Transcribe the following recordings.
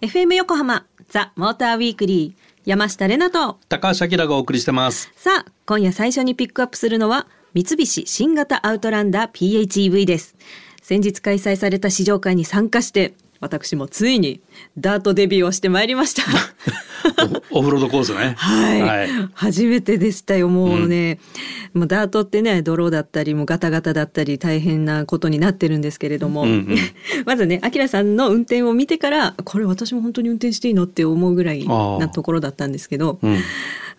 FM 横浜ザ・モーターウィークリー山下れなと。高橋明がお送りしてます。さあ今夜最初にピックアップするのは三菱新型アウトランダー PHEV です。先日開催された試乗会に参加して私もついにダートデビューをしてまいりました。オフロードコースね。はい、はい、初めてでしたよもうね、うん、もうダートってね泥だったりもガタガタだったり大変なことになってるんですけれども、うんうん、まずねあきらさんの運転を見てからこれ私も本当に運転していいのって思うぐらいなところだったんですけど、うん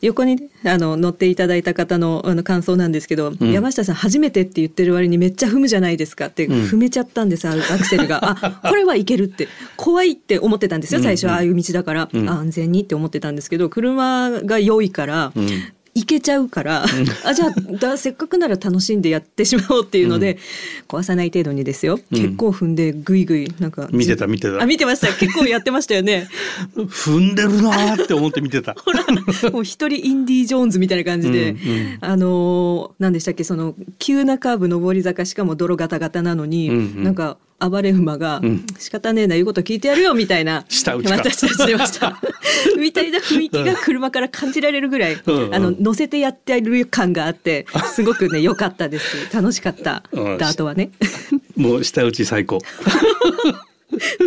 横にあの乗っていただいた方のあの感想なんですけど、うん、山下さん初めてって言ってる割にめっちゃ踏むじゃないですかって踏めちゃったんです、うん、アクセルが。あこれはいけるって。怖いって思ってたんですよ最初はああいう道だから、うん、安全にって思ってたんですけど車が良いから、いけちゃうから、うん、あじゃあだせっかくなら楽しんでやってしまおうっていうので、うん、壊さない程度にですよ、結構踏んでぐいぐいなんか見てた見てた。あ見てました。結構やってましたよね。踏んでるなって思って見てた。ほらもう一人インディ・ージョーンズみたいな感じで、うんうん、あの何でしたっけその急なカーブ上り坂しかも泥ガタガタなのに、うんうん、なんか暴れ馬が、うん、仕方ねえな言うこと聞いてやるよみたいな私たち出ました。みたいな雰囲気が車から感じられるぐらい、うん、あの乗せてやってる感があってすごくね良かったです。楽しかった、うん、ダートはね。もう舌打ち最高。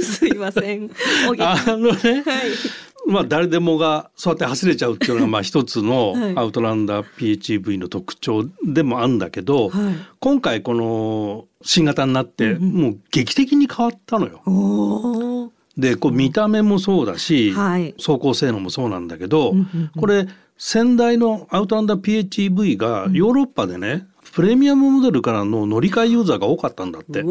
すいません。あのね、はいまあ誰でもがそうやって走れちゃうっていうのが まあ一つのアウトランダー PHEV の特徴でもあるんだけど、はい、今回この新型になってもう劇的に変わったのよ。でこう見た目もそうだし、はい、走行性能もそうなんだけど、これ先代のアウトランダー PHEV がヨーロッパでね、プレミアムモデルからの乗り換えユーザーが多かったんだって。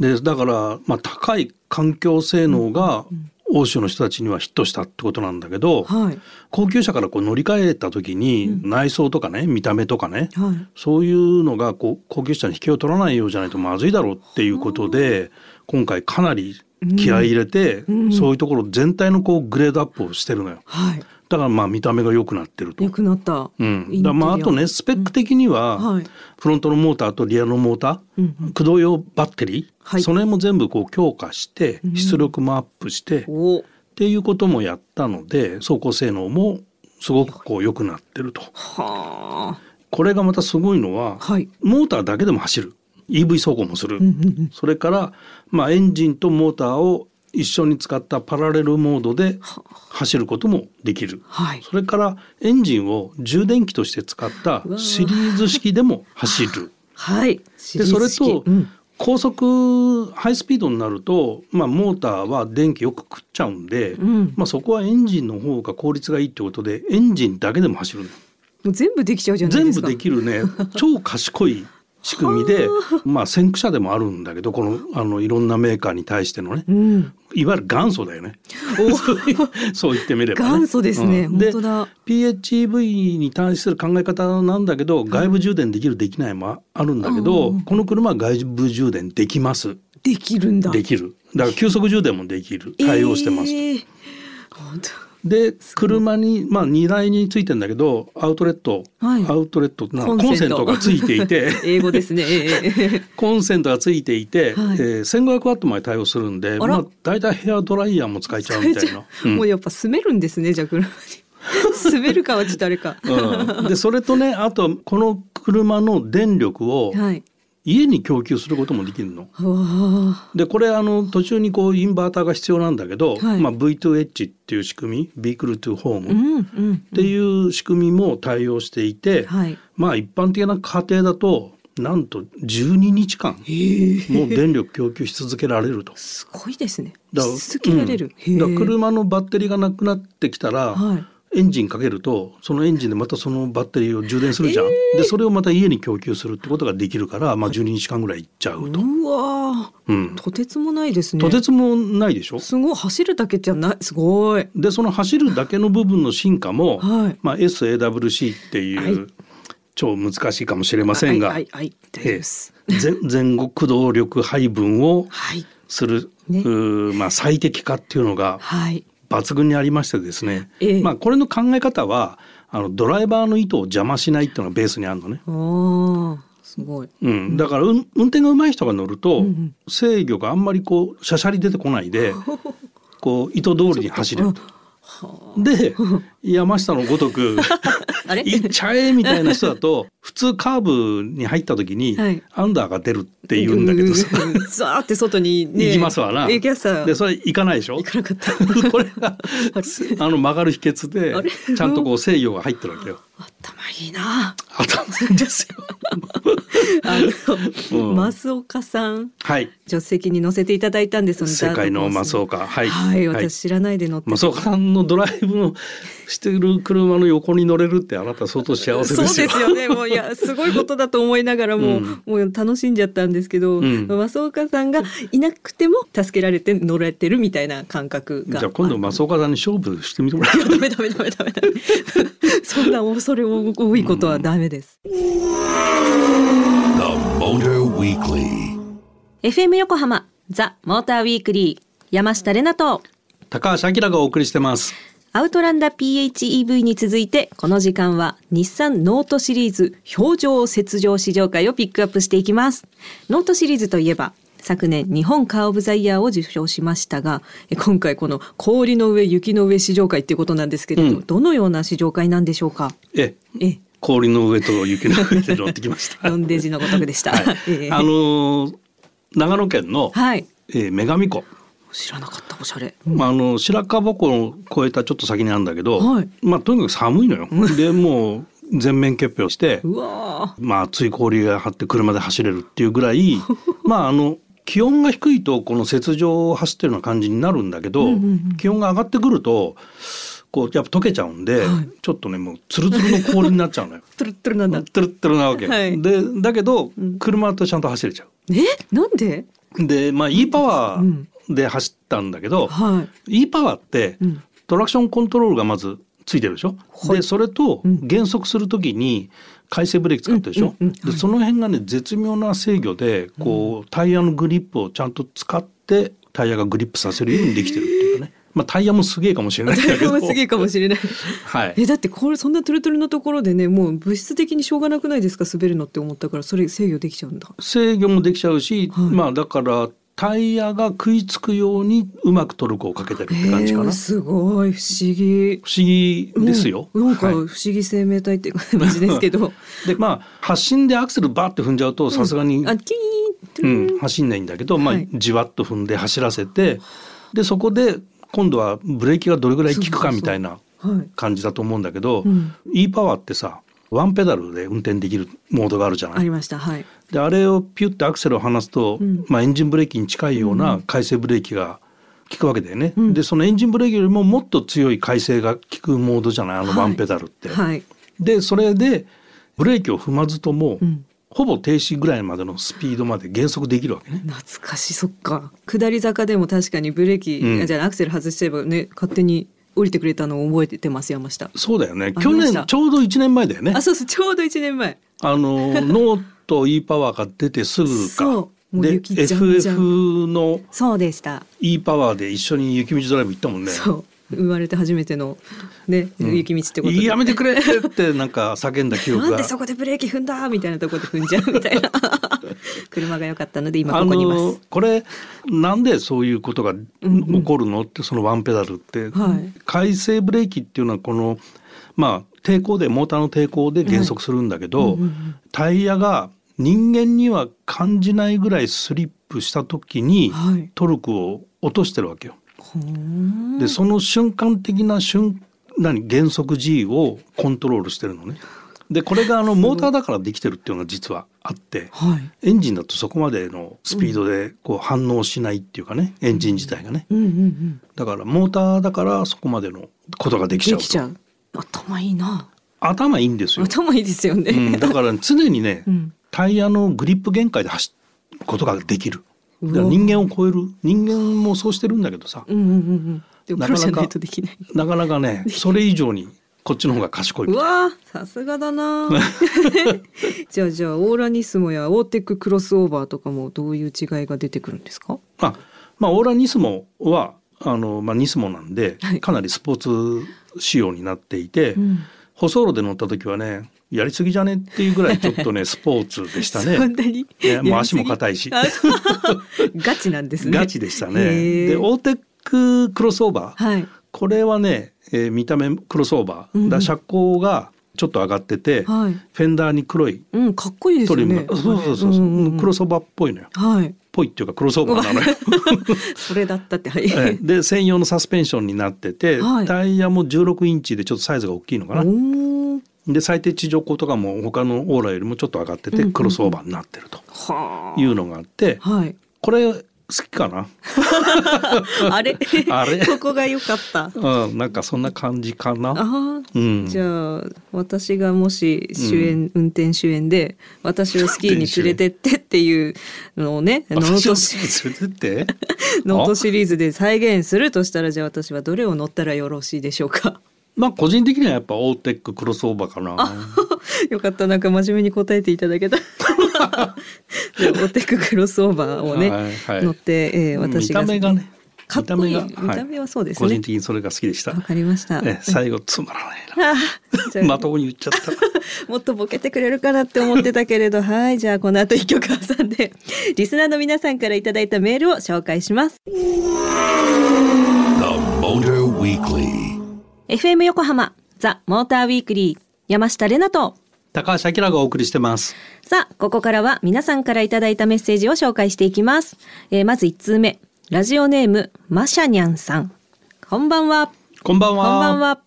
でだから、まあ、高い環境性能が欧州の人たちにはヒットしたってことなんだけど、はい、高級車からこう乗り換えた時に内装とかね、うん、見た目とかね、はい、そういうのがこう高級車に引けを取らないようじゃないとまずいだろうっていうことで今回かなり気合い入れて、うん、そういうところ全体のこうグレードアップをしてるのよ。はいだからまあ見た目が良くなってると。良くなった。うん。だまああとねスペック的には、うんはい、フロントのモーターとリアのモーター、うんうん、駆動用バッテリー、はい、その辺も全部こう強化して出力もアップして、うん、っていうこともやったので走行性能もすごくこう良くなってると。はあ。これがまたすごいのは、はい、モーターだけでも走る。EV 走行もする。それから、まあ、エンジンとモーターを一緒に使ったパラレルモードで走ることもできる、はい、それからエンジンを充電器として使ったシリーズ式でも走る。はい、でそれと、うん、高速ハイスピードになると、まあ、モーターは電気よく食っちゃうんで、うん、まあ、そこはエンジンの方が効率がいいってことでエンジンだけでも走るもう全部できちゃうじゃないですか。全部できるね。超賢い仕組みでまあ先駆者でもあるんだけどこのあのいろんなメーカーに対してのね、うん、いわゆる元祖だよね。そう言ってみれば、ね、元祖ですね、うん、で PHEV に対する考え方なんだけど外部充電できるできないもあるんだけど、この車は外部充電できます。できるんだ。できる。だから急速充電もできる。対応してます、えー、本当で車にまあ荷台についてんだけどアウトレット、はい、アウトレットなコンセント。がついていて。英語ですね、コンセントがついていて、はい、えー、1500ワットまで対応するんでまあ大体ヘアドライヤーも使えちゃうみたいな、うん、もうやっぱ住めるんですねじゃあ車に。滑るかはちょっとあれか、うん、でそれとねあとこの車の電力を家に供給することもできるの。でこれあの途中にこうインバーターが必要なんだけど、はい、まあ、V2H っていう仕組みビークルトゥホーム。っていう仕組みも対応していて、はい、まあ一般的な家庭だとなんと12日間もう電力供給し続けられると。すごいですね。だ続けられる。うん、だ車のバッテリーがなくなってきたら、はいエンジンかけるとそのエンジンでまたそのバッテリーを充電するじゃん、えー、でそれをまた家に供給するってことができるから、まあ、12日間ぐらいいっちゃうと。うわ、うん、とてつもないですね。とてつもないでしょ？すごい走るだけじゃないすごい。でその走るだけの部分の進化も、はい。まあ、SAWC っていう、はい、超難しいかもしれませんが、はいはい、え 前後駆動力配分をする、はいね、まあ、最適化っていうのが、はい、抜群にありましてですね、ええ、まあこれの考え方はあのドライバーの意図を邪魔しないっていうのがベースにあるのね。すごい。うん、だから、うん、運転が上手い人が乗ると、うんうん、制御があんまりこうしゃしゃり出てこないで こう意図通りに走れると。で山下のごとく 行っちゃえみたいな人だと普通カーブに入った時にアンダーが出るって言うんだけどさ、はい、ザーって外に、ね、行きますわな。でそれ行かないでしょ？行かなかった。これがあの曲がる秘訣でちゃんとこう制御が入ってるわけよ。頭いいな。頭いいですよ。あの、増岡さん、はい、助手席に乗せていただいたんです世界の増岡、はい、はい、私知らないで乗って。増岡さんのドライブのしてる車の横に乗れるってあなた相当幸せですよ。そうですよね。もういやすごいことだと思いながらも、うん、もう楽しんじゃったんですけど、うん、増岡さんがいなくても助けられて乗れてるみたいな感覚が。じゃあ今度増岡さんに勝負してみてもらえダメダメダメダメダメ。そんな恐れ多いことはダメです。FM 横浜ザ・モーターウィークリー山下れなと高橋明がお送りしてます。アウトランダー PHEV に続いてこの時間は日産ノートシリーズ氷上雪上試乗会をピックアップしていきます。ノートシリーズといえば昨年日本カーオブザイヤーを受賞しましたが今回この氷の上雪の上試乗会っていうことなんですけれど、うん、どのような試乗会なんでしょうか？ええ氷の上と雪の上で乗ってきました。読んで字のごとくでした。はいあのー、長野県の、はい、えー、女神湖。知らなかったおしゃれ、まあ、あの白樺湖を越えたちょっと先にあるんだけど、はい、まあとにかく寒いのよ。でもう全面結氷してまあ厚い氷が張って車で走れるっていうぐらい まああの気温が低いとこの雪上を走ってるような感じになるんだけど、うんうんうん、気温が上がってくるとこうやっぱ溶けちゃうんで、はい、ちょっとねもうツルツルの氷になっちゃうのよ。トゥルトゥルなんだ。トゥルトゥルなわけ。はい、でだけど車とちゃんと走れちゃう。え？なんで？でまあ e パワーで走ったんだけど、はい、e パワーって、トラクションコントロールがまずついてるでしょ？はい、でそれと減速するときに回生ブレーキ使ってるでしょ？でその辺がね絶妙な制御でこうタイヤのグリップをちゃんと使ってタイヤがグリップさせるようにできてるっていうかね。まあタイヤもすげえかもしれないタイヤもすげえかもしれない。はい。えだってこれそんなトゥルトゥルのところでねもう物質的にしょうがなくないですか？滑るのって思ったからそれ制御できちゃうんだ。制御もできちゃうし、はい、まあだからタイヤが食いつくようにうまくトルクをかけてるって感じかな。すごい。不思議。不思議ですよ。なんか不思議生命体っていう感じですけど。でまあ発進でアクセルバーって踏んじゃうとさすがに、うん、あキーン、うん、走んないんだけど、まあ、じわっと踏んで走らせてでそこで今度はブレーキがどれぐらい効くかみたいな感じだと思うんだけど、はい、e パワーってさワンペダルで運転できるモードがあるじゃない？ありました。はい。であれをピュッてアクセルを離すと、うん、まあエンジンブレーキに近いような回生ブレーキが効くわけだよね。うん、でそのエンジンブレーキよりももっと強い回生が効くモードじゃない？あのワンペダルって。はい。でそれでブレーキを踏まずとも、うん、ほぼ停止ぐらいまでのスピードまで減速できるわけね。懐かしいそっか。下り坂でも確かにブレーキ、うん、じゃあアクセル外しちゃえばね勝手に降りてくれたのを覚えてます山下。そうだよね。去年ちょうど1年前だよね。あそうそうちょうど1年前。あのノート e パワーが出てすぐか。で FF のそうでした。e パワーで一緒に雪道ドライブ行ったもんね。そう生まれて初めてのね、うん、雪道ってことで。やめてくれってなんか叫んだ記憶が。なんでそこでブレーキ踏んだみたいなところで踏んじゃうみたいな。車が良かったので今ここにいます。これなんでそういうことが起こるのってそのワンペダルって、はい、回生ブレーキっていうのはこのまあ抵抗でモーターの抵抗で減速するんだけど、はいうんうん、タイヤが人間には感じないぐらいスリップした時にトルクを落としてるわけよ。でその瞬間的な瞬何減速 G をコントロールしてるのね。でこれがあのモーターだからできてるっていうのが実はあって、はい、エンジンだとそこまでのスピードでこう反応しないっていうかね、エンジン自体がね、うん。うん。うん、だからモーターだからそこまでのことができちゃうちゃう。頭いいな。頭いいんですよ。頭いいですよね、うん、だから常にね、うん、タイヤのグリップ限界で走ることができる人間を超える。人間もそうしてるんだけどさ、うんうんうん、なかなかなかなかねそれ以上にこっちの方が賢い。うわさすがだな。じゃあじゃあオーラニスモやオーテッククロスオーバーとかもどういう違いが出てくるんですか？あ、まあオーラニスモはあのまあニスモなんで、かなりスポーツ仕様になっていて、うん、舗装路で乗った時はねやりすぎじゃねっていうぐらいちょっとね スポーツでしたね。ね、もう足も硬いし。ガチなんですね。ガチでしたね。でオーテッククロスオーバー、はい、これはね、えー、見た目クロスオーバー、うん、だ車高がちょっと上がってて、はい、フェンダーに黒いうん、かっこいいですね。そうそうそう、うんうん、クロスオーバーっぽいのよ。はい。ぽいっていうかクロスオーバーなのよ。それだったってはい。で専用のサスペンションになってて、はい、タイヤも16インチでちょっとサイズが大きいのかな。で最低地上高とかも他のオーラよりもちょっと上がっててクロスオーバーになってるというのがあって、はい、これ好きかな？あれ？あれ？ここが良かった。うん、なんかそんな感じかな？あうん、じゃあ私がもし主演、うん、運転主演で私をスキーに連れてってっていうのをね ノートシノートシリーズで再現するとしたらじゃあ私はどれを乗ったらよろしいでしょうか？まあ個人的にはやっぱオーテッククロスオーバーかな。よかった。なんか真面目に答えていただけた。オーテッククロスオーバーをね、はいはい、乗って、えー、私が。見た目がね。かっこいい。見た目はそうですね、個人的にそれが好きでした。わかりました。え最後つまらないな。まともに言っちゃった。もっとボケてくれるかなって思ってたけれど。はいじゃあこの後一曲挟んでリスナーの皆さんからいただいたメールを紹介します FM 横浜ザ・モーターウィークリー山下れなと高橋明がお送りしてます。さあここからは皆さんからいただいたメッセージを紹介していきます、えー、まず1通目。ラジオネームマシャニャンさん。こんばんは。こんばんは。こんばんは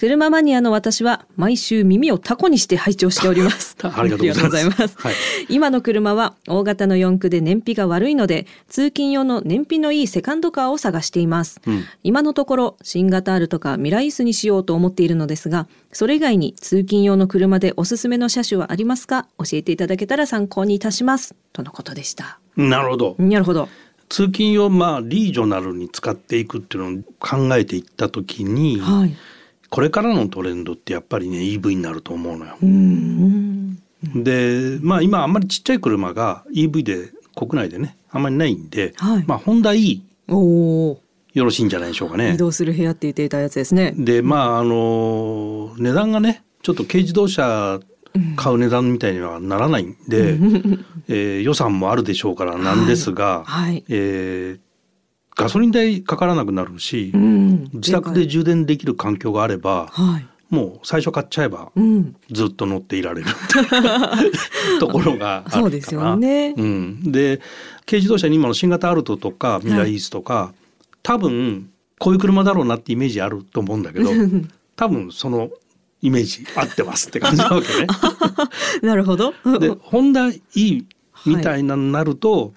車マニアの私は毎週耳をタコにして拝聴しております。ありがとうございます。はい、今の車は大型の四駆で燃費が悪いので、通勤用の燃費のいいセカンドカーを探しています。うん、今のところ新型あるとかミライスにしようと思っているのですが、それ以外に通勤用の車でおすすめの車種はありますか？教えていただけたら参考にいたします。とのことでした。なるほど。なるほど。通勤用まあリージョナルに使っていくっていうのを考えていったときに、はい、これからのトレンドってやっぱりね EV になると思うのよ。でまあ今あんまりちっちゃい車が EV で国内でねあんまりないんで、はい、まあホンダ E よろしいんじゃないでしょうかね。移動する部屋って言っていたやつですね。でまああの値段がねちょっと軽自動車買う値段みたいにはならないんで、えー、予算もあるでしょうからなんですが、はい。はい、えーガソリン代かからなくなるし、うん、自宅で充電できる環境があれば、はい、もう最初買っちゃえば、うん、ずっと乗っていられる ところがあるそうですよね。うん、で軽自動車に今の新型アルトとかミライースとか、はい、多分こういう車だろうなってイメージあると思うんだけど多分そのイメージ合ってますって感じなわけね。なるほど。でホンダ E みたいなになると、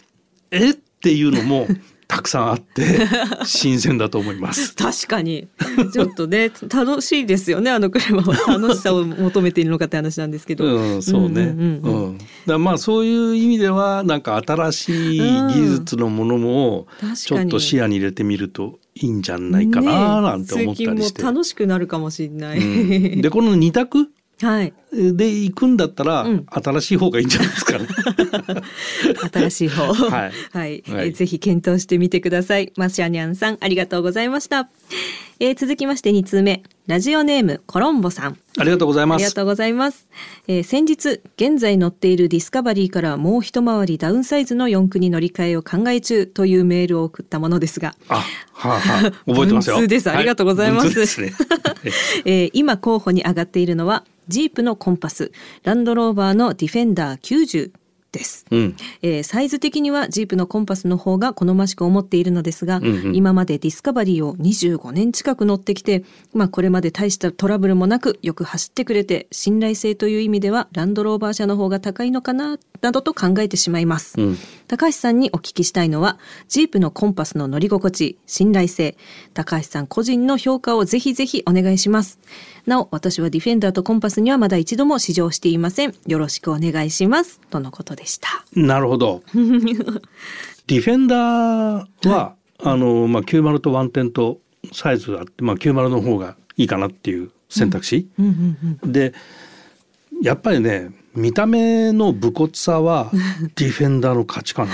はい、え？っていうのもたくさんあって 新鮮だと思います。確かに。ちょっとね楽しいですよねあの車は。楽しさを求めているのかって話なんですけど、うん、そうね、うんだまあそういう意味ではなんか新しい技術のものもちょっと視野に入れてみるといいんじゃないかななんて思ったりして、ね、楽しくなるかもしれない、うん、でこの二択？はい、で行くんだったら、うん、新しい方がいいんじゃないですかね。新しい方、はい、はい、はい、えぜひ検討してみてください。マシャニャンさんありがとうございました。えー、続きまして2通目。ラジオネームコロンボさん。ありがとうございます。ありがとうございます、えー、先日現在乗っているディスカバリーからもう一回りダウンサイズの四駆に乗り換えを考え中というメールを送ったものですが。あ、はあはあ、覚えてますよ。です。ありがとうございます、はい。ね。えー、今候補に上がっているのはジープのコンパスランドローバーのディフェンダー90です、うん、えー、サイズ的にはジープのコンパスの方が好ましく思っているのですが、うんうん、今までディスカバリーを25年近く乗ってきて、まあ、これまで大したトラブルもなくよく走ってくれて信頼性という意味ではランドローバー車の方が高いのかななどと考えてしまいます、うん、高橋さんにお聞きしたいのはジープのコンパスの乗り心地信頼性。高橋さん個人の評価をぜひぜひお願いします。なお私はディフェンダーとコンパスにはまだ一度も試乗していません。よろしくお願いします。とのことでした。なるほど。ディフェンダーは、あのまあ90とワンテンとサイズがあって、まあ、90の方がいいかなっていう選択肢、でやっぱりね見た目の武骨さは ディフェンダーの勝ちかな。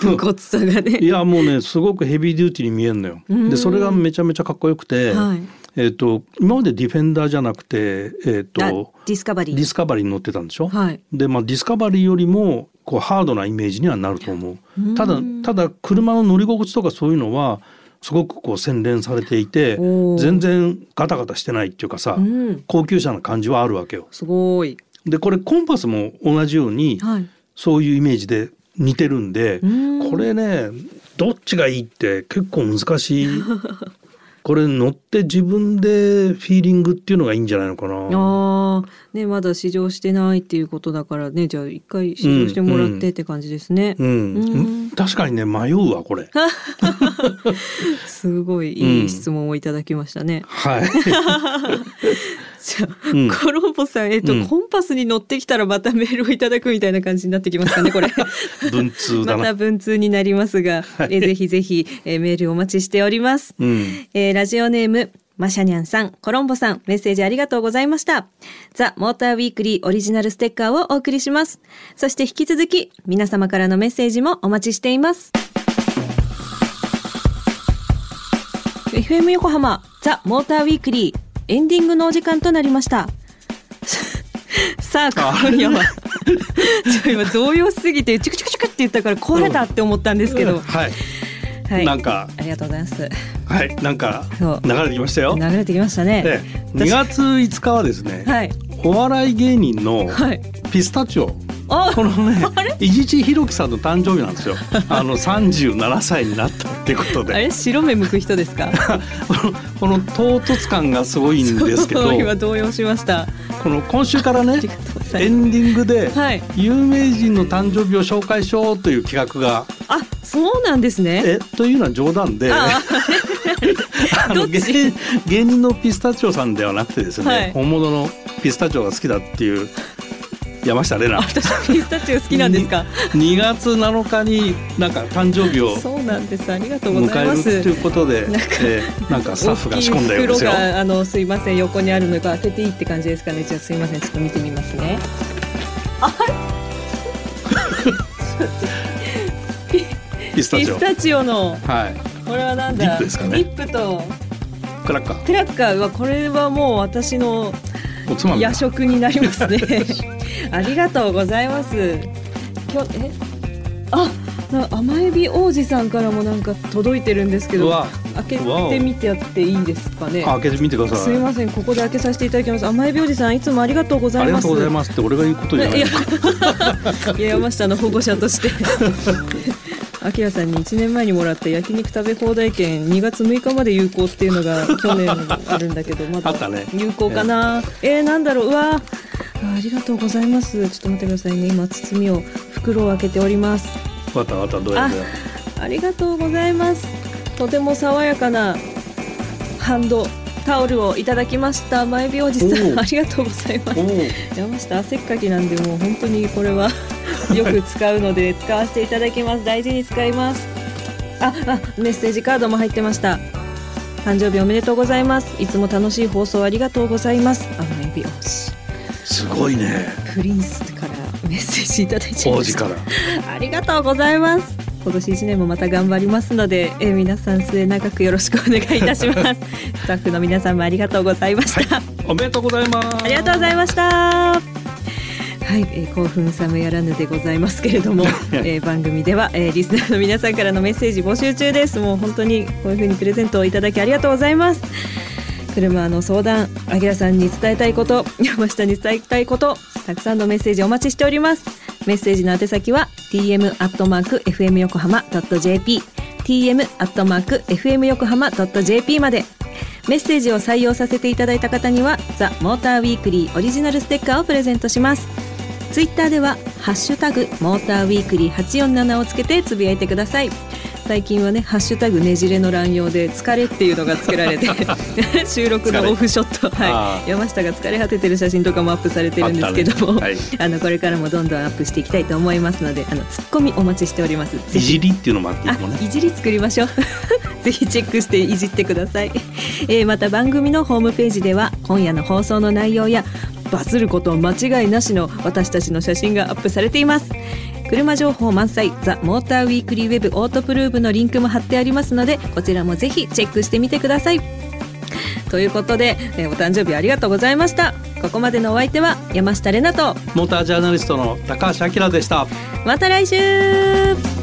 武骨さがね。いやもうねすごくヘビーデューティーに見えるのよ。でそれがめちゃめちゃかっこよくて、はい、えっ、ー、と今までディフェンダーじゃなくてえっ、ー、とディスカバリーディスカバリーに乗ってたんでしょ？はい、でまあディスカバリーよりもこうハードなイメージにはなると思う。ただただ車の乗り心地とかそういうのはすごくこう洗練されていて全然ガタガタしてないっていうかさ、うん、高級車な感じはあるわけよ。すごいでこれコンパスも同じように、はい、そういうイメージで似てるんでこれねどっちがいいって結構難しい これ乗って自分でフィーリングっていうのがいいんじゃないのかな。あねまだ試乗してないっていうことだからねじゃあ一回試乗してもらってって感じですね。うん、うんうん、確かにね迷うわこれ。すごいいい質問をいただきましたね。はい。じゃあ、うん、コロンボさん、えっと、うん、コンパスに乗ってきたらまたメールをいただくみたいな感じになってきますかね、これ。文通また文通になりますが、はい、えぜひぜひ、えメールお待ちしております。うん、えー、ラジオネーム、マシャニャンさん、コロンボさん、メッセージありがとうございました。ザ・モーターウィークリーオリジナルステッカーをお送りします。そして引き続き、皆様からのメッセージもお待ちしています。FM 横浜、ザ・モーターウィークリー、エンディングのお時間となりました。さあ、今夜は ちょ今動揺しすぎて、チクチクチクって言ったから壊れたって思ったんですけど。うん、はい。はい、なんかありがとうございます。はい、なんか流れてきましたよ。流れてきましたね。二、月五日はですね、はい、お笑い芸人のピスタチオ。このね伊地知弘樹さんの誕生日なんですよ。あの三十七歳になったっていうことで。あれ？白目向く人ですか？この唐突感がすごいんですけど。今動揺しました。この今週からねエンディングで有名人の誕生日を紹介しようという企画が。あそうなんですね。えというのは冗談で。あ の芸芸人のピスタチオさんではなくてですね、はい、本物のピスタチオが好きだっていう山下玲奈。私ピスタチオ好きなんですか？2月7日になんか誕生日をそうなんです。ありがとうございます。迎えるということでなんか,、えー、なんかスタッフが仕込んだようですよ。あのすいません横にあるのか開けていいって感じですかね。じゃあすいませんちょっと見てみますね。あ ピスタチオ。ピスタチオの。はい。これはなんだ？リップですかね。リップと。クラッカー。クラッカー。はこれはもう私の夜食になりますね ありがとうございます。今日え？あ甘エビ王子さんからもなんか届いてるんですけど開けてみてやっていいですかね？開けてみてください。すみませんここで開けさせていただきます。甘エビ王子さんいつもありがとうございますありがとうございますって俺が言うことじゃない。いや 山下の保護者として。あきらさんに1年前にもらった焼肉食べ放題券2月6日まで有効っていうのが去年あるんだけどまだ有効かな、えー、なんだろう。うわありがとうございます。ちょっと待ってくださいね。今包みを袋を開けております。わたわたどうやありがとうございます。とても爽やかなハンドタオルをいただきました。前美おじさんありがとうございます。山下汗っかきなんでもう本当にこれは よく使うので使わせていただきます。大事に使います。ああメッセージカードも入ってました。誕生日おめでとうございます。いつも楽しい放送ありがとうございます。あごいね。プリンスからメッセージいただいて王子から。ありがとうございます。今年1年もまた頑張りますので、え皆さん末永くよろしくお願いいたします。スタッフの皆さんもありがとうございました、はい、おめでとうございます。ありがとうございました。はい、えー、興奮冷めやらぬでございますけれども、えー、番組では、えー、リスナーの皆さんからのメッセージ募集中です。もう本当にこういうふうにプレゼントをいただきありがとうございます車の相談あきらさんに伝えたいこと 山下に伝えたいことたくさんのメッセージお待ちしております。メッセージの宛先は tm アットマーク fm 横浜 .jp tm アットマーク fm 横浜 .jp まで。メッセージを採用させていただいた方にはザ・モーターウィークリーオリジナルステッカーをプレゼントします。ツイッターではハッシュタグモーターウィークリー847をつけてつぶやいてください。最近はねハッシュタグねじれの乱用で疲れっていうのがつけられて 収録のオフショットはい。山下が疲れ果ててる写真とかもアップされてるんですけどもあ、ね。はい、あのこれからもどんどんアップしていきたいと思いますのであのツッコミお待ちしております。いじりっていうのもあっていいね。いじり作りましょう。ぜひチェックしていじってください、えー、また番組のホームページでは今夜の放送の内容やバズること間違いなしの私たちの写真がアップされています車情報満載ザ・モーターウィークリーウェブオートプルーブのリンクも貼ってありますのでこちらもぜひチェックしてみてください。ということで、えお誕生日ありがとうございました。ここまでのお相手は山下れなとモータージャーナリストの高橋明でした。また来週